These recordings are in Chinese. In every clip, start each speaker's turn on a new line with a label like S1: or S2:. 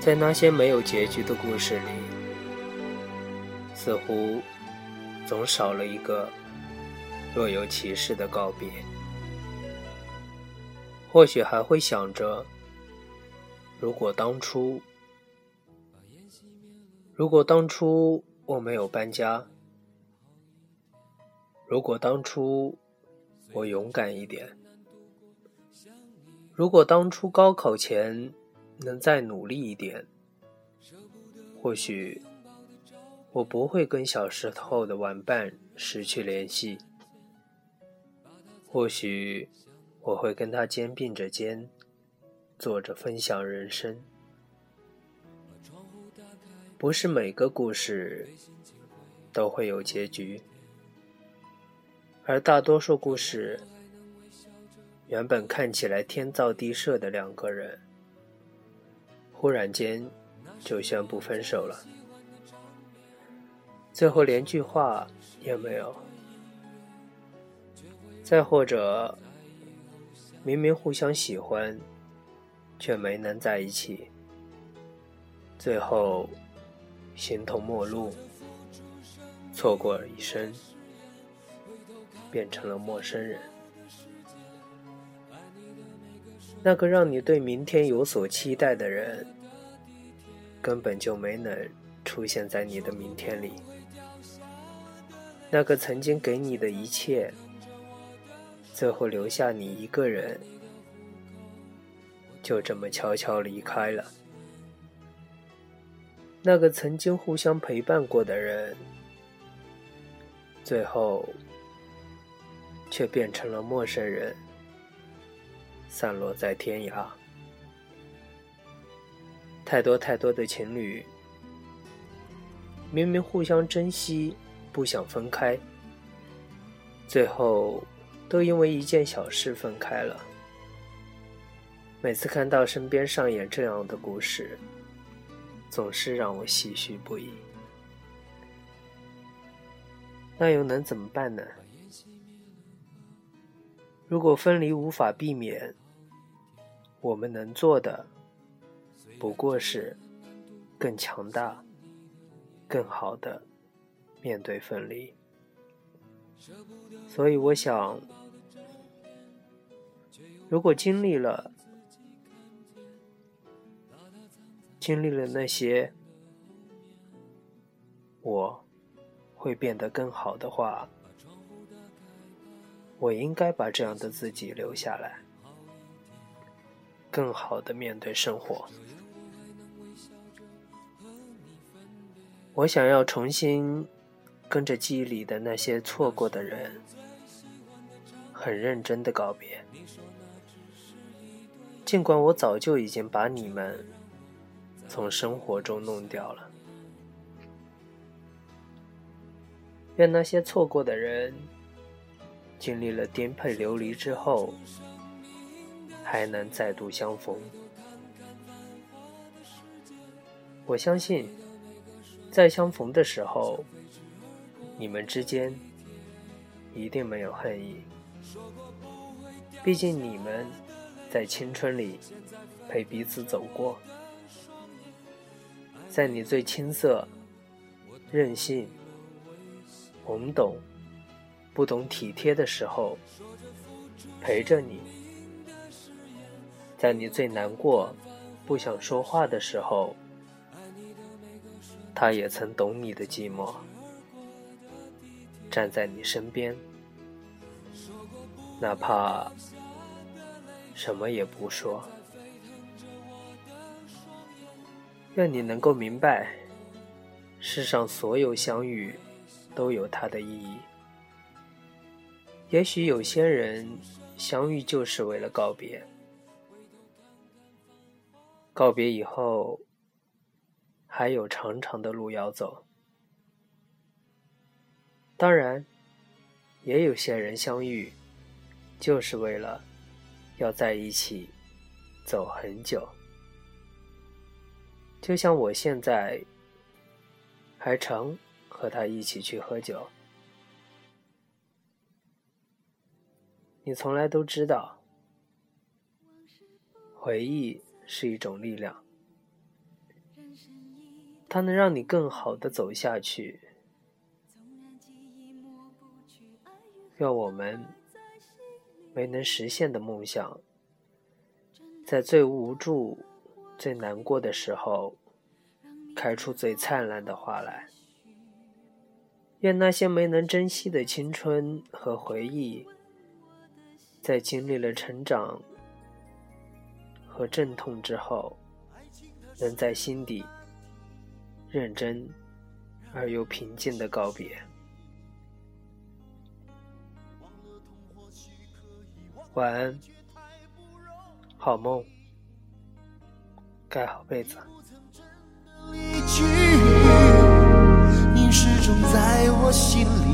S1: 在那些没有结局的故事里，似乎总少了一个若有其事的告别。或许还会想着，如果当初，如果当初我没有搬家，如果当初我勇敢一点，如果当初高考前能再努力一点，或许我不会跟小时候的玩伴失去联系，或许我会跟他肩并着肩，坐着分享人生。不是每个故事都会有结局。而大多数故事，原本看起来天造地设的两个人，忽然间就宣布分手了，最后连句话也没有。再或者，明明互相喜欢，却没能在一起，最后形同陌路，错过了一生。变成了陌生人，那个让你对明天有所期待的人，根本就没能出现在你的明天里。那个曾经给你的一切，最后留下你一个人，就这么悄悄离开了。那个曾经互相陪伴过的人，最后。却变成了陌生人，散落在天涯。太多太多的情侣，明明互相珍惜，不想分开，最后都因为一件小事分开了。每次看到身边上演这样的故事，总是让我唏嘘不已。那又能怎么办呢？如果分离无法避免，我们能做的不过是更强大、更好的面对分离。所以，我想，如果经历了经历了那些，我会变得更好的话。我应该把这样的自己留下来，更好的面对生活。我想要重新跟着记忆里的那些错过的人，很认真的告别。尽管我早就已经把你们从生活中弄掉了，愿那些错过的人。经历了颠沛流离之后，还能再度相逢。我相信，在相逢的时候，你们之间一定没有恨意。毕竟你们在青春里陪彼此走过，在你最青涩、任性、懵懂。不懂体贴的时候，陪着你；在你最难过、不想说话的时候，他也曾懂你的寂寞，站在你身边，哪怕什么也不说。愿你能够明白，世上所有相遇都有它的意义。也许有些人相遇就是为了告别，告别以后还有长长的路要走。当然，也有些人相遇就是为了要在一起走很久。就像我现在还常和他一起去喝酒。你从来都知道，回忆是一种力量，它能让你更好的走下去。愿我们没能实现的梦想，在最无助、最难过的时候，开出最灿烂的花来。愿那些没能珍惜的青春和回忆，在经历了成长和阵痛之后，能在心底认真而又平静的告别。晚安，好梦，盖好被子。
S2: 你始终在我心里，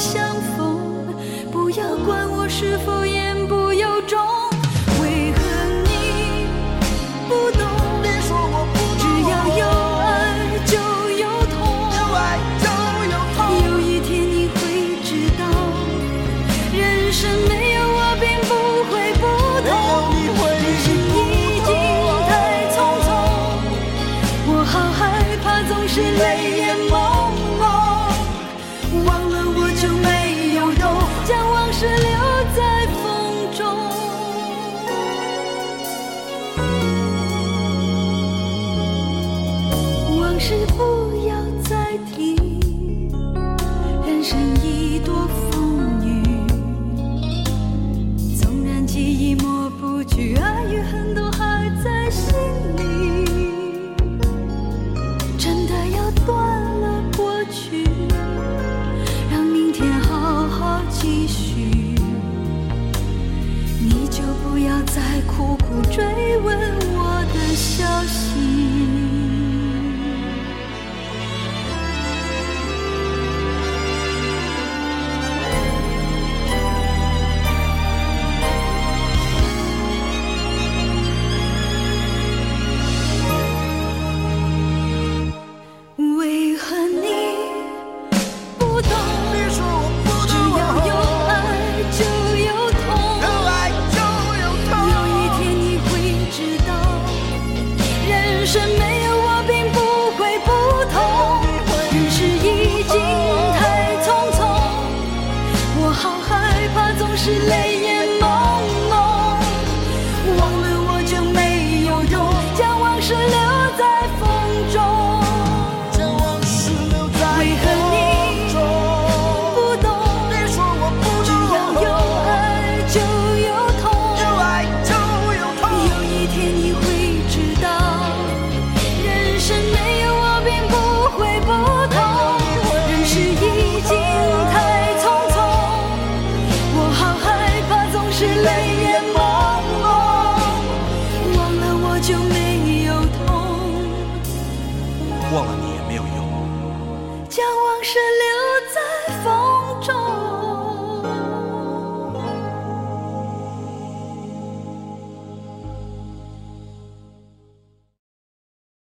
S3: 相逢，不要管我是否言不由衷。别说我不只要有爱就有痛。有爱就有痛有一天你会知道人生没有我并不会不同。人生已经太匆匆我好害怕总是泪眼
S2: 忘了你也没有用，
S3: 将往事留在。